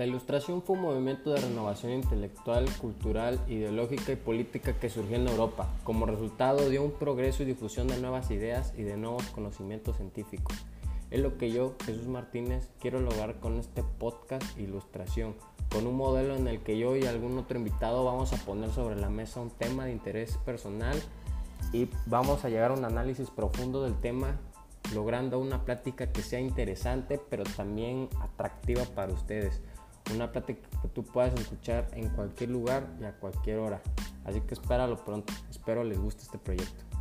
La Ilustración fue un movimiento de renovación intelectual, cultural, ideológica y política que surgió en Europa. Como resultado dio un progreso y difusión de nuevas ideas y de nuevos conocimientos científicos. Es lo que yo, Jesús Martínez, quiero lograr con este podcast Ilustración, con un modelo en el que yo y algún otro invitado vamos a poner sobre la mesa un tema de interés personal y vamos a llegar a un análisis profundo del tema logrando una plática que sea interesante pero también atractiva para ustedes una plática que tú puedas escuchar en cualquier lugar y a cualquier hora. Así que espéralo pronto. Espero les guste este proyecto.